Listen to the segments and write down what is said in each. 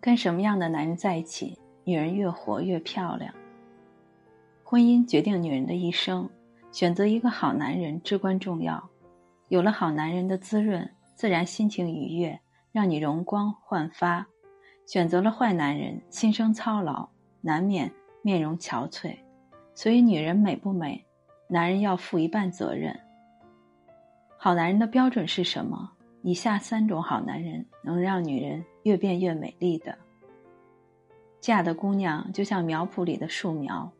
跟什么样的男人在一起，女人越活越漂亮。婚姻决定女人的一生，选择一个好男人至关重要。有了好男人的滋润，自然心情愉悦，让你容光焕发；选择了坏男人，心生操劳，难免面容憔悴。所以，女人美不美，男人要负一半责任。好男人的标准是什么？以下三种好男人能让女人越变越美丽的。嫁的姑娘就像苗圃里的树苗，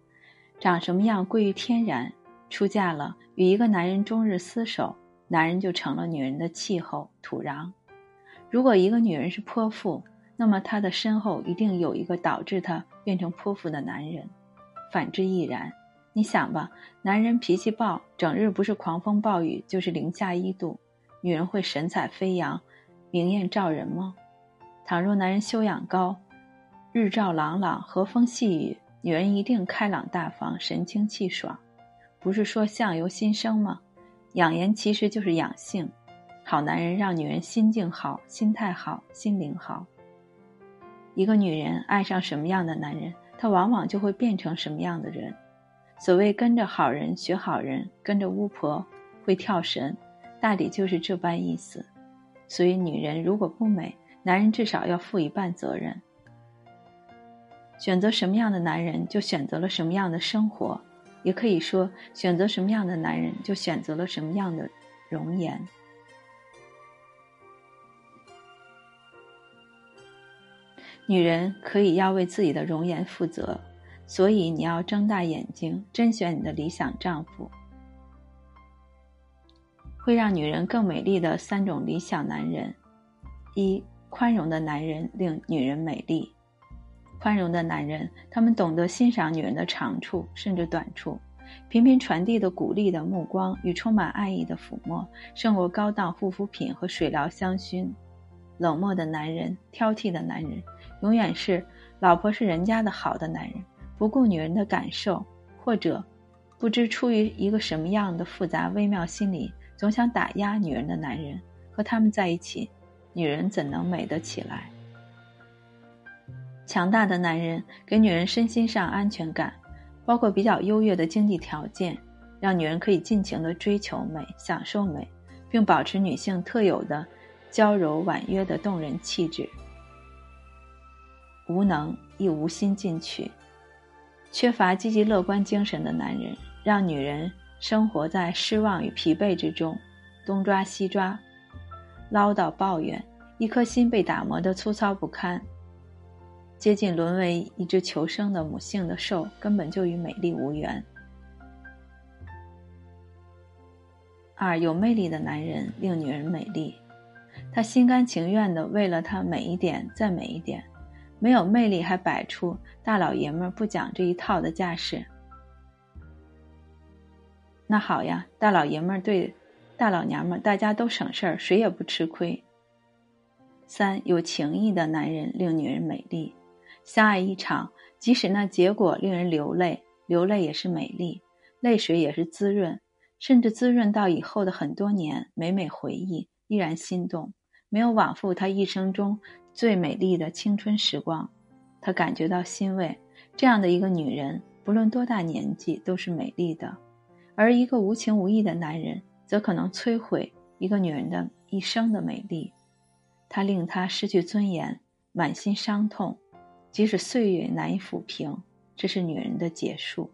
长什么样归于天然。出嫁了，与一个男人终日厮守，男人就成了女人的气候土壤。如果一个女人是泼妇，那么她的身后一定有一个导致她变成泼妇的男人，反之亦然。你想吧，男人脾气暴，整日不是狂风暴雨，就是零下一度。女人会神采飞扬、明艳照人吗？倘若男人修养高，日照朗朗、和风细雨，女人一定开朗大方、神清气爽。不是说相由心生吗？养颜其实就是养性。好男人让女人心境好、心态好、心灵好。一个女人爱上什么样的男人，她往往就会变成什么样的人。所谓跟着好人学好人，跟着巫婆会跳神。大抵就是这般意思，所以女人如果不美，男人至少要负一半责任。选择什么样的男人，就选择了什么样的生活，也可以说，选择什么样的男人，就选择了什么样的容颜。女人可以要为自己的容颜负责，所以你要睁大眼睛，甄选你的理想丈夫。会让女人更美丽的三种理想男人：一、宽容的男人令女人美丽。宽容的男人，他们懂得欣赏女人的长处甚至短处，频频传递的鼓励的目光与充满爱意的抚摸，胜过高档护肤品和水疗香薰。冷漠的男人，挑剔的男人，永远是老婆是人家的好的男人，不顾女人的感受，或者不知出于一个什么样的复杂微妙心理。总想打压女人的男人，和他们在一起，女人怎能美得起来？强大的男人给女人身心上安全感，包括比较优越的经济条件，让女人可以尽情的追求美、享受美，并保持女性特有的娇柔婉约的动人气质。无能亦无心进取，缺乏积极乐观精神的男人，让女人。生活在失望与疲惫之中，东抓西抓，唠叨抱怨，一颗心被打磨得粗糙不堪，接近沦为一只求生的母性的兽，根本就与美丽无缘。二有魅力的男人令女人美丽，他心甘情愿的为了她美一点再美一点，没有魅力还摆出大老爷们不讲这一套的架势。那好呀，大老爷们儿对大老娘们儿，大家都省事儿，谁也不吃亏。三有情义的男人令女人美丽，相爱一场，即使那结果令人流泪，流泪也是美丽，泪水也是滋润，甚至滋润到以后的很多年，每每回忆依然心动，没有枉费他一生中最美丽的青春时光，他感觉到欣慰。这样的一个女人，不论多大年纪，都是美丽的。而一个无情无义的男人，则可能摧毁一个女人的一生的美丽，他令她失去尊严，满心伤痛，即使岁月难以抚平，这是女人的结束。